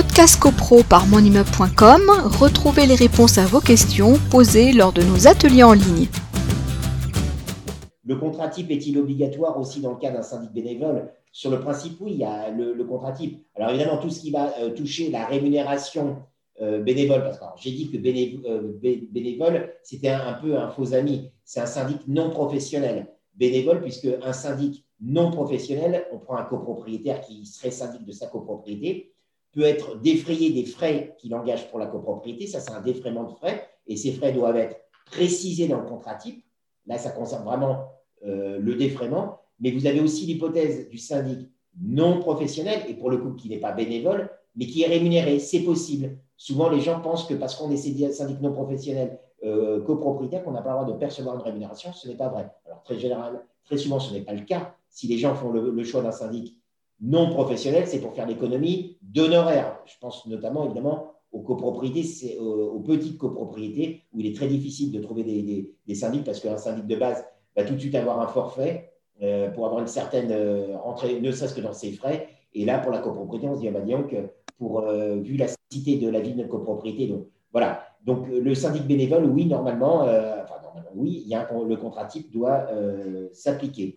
Podcast CoPro par monimmeuble.com, retrouvez les réponses à vos questions posées lors de nos ateliers en ligne. Le contrat type est-il obligatoire aussi dans le cas d'un syndic bénévole? Sur le principe, oui, il y a le, contrat type. Alors évidemment, tout ce qui va euh, toucher la rémunération euh, bénévole, parce que j'ai dit que euh, bénévole, c'était un, peu un faux ami. C'est un syndic non professionnel. Bénévole, puisque un syndic non professionnel, on prend un copropriétaire qui serait syndic de sa copropriété, peut être défrayé des frais qu'il engage pour la copropriété. Ça, c'est un défraiement de frais. Et ces frais doivent être précisés dans le contrat type. Là, ça concerne vraiment euh, le défraiement. Mais vous avez aussi l'hypothèse du syndic non professionnel, et pour le coup, qui n'est pas bénévole, mais qui est rémunéré. C'est possible. Souvent, les gens pensent que parce qu'on est syndic non professionnel euh, copropriétaire, qu'on n'a pas le droit de percevoir une rémunération. Ce n'est pas vrai. Alors, très général, très souvent, ce n'est pas le cas. Si les gens font le choix d'un syndic non professionnel, c'est pour faire l'économie d'honoraires. Je pense notamment, évidemment, aux copropriétés, aux, petites copropriétés, où il est très difficile de trouver des, syndics, parce qu'un syndic de base va tout de suite avoir un forfait euh, pour avoir une certaine euh, entrée, ne serait-ce que dans ses frais. Et là, pour la copropriété, on se dit, ah bah, que pour, euh, vu la cité de la ville de copropriété, donc voilà. Donc, le syndic bénévole, oui, normalement, enfin, oui, il y a le contrat type doit s'appliquer.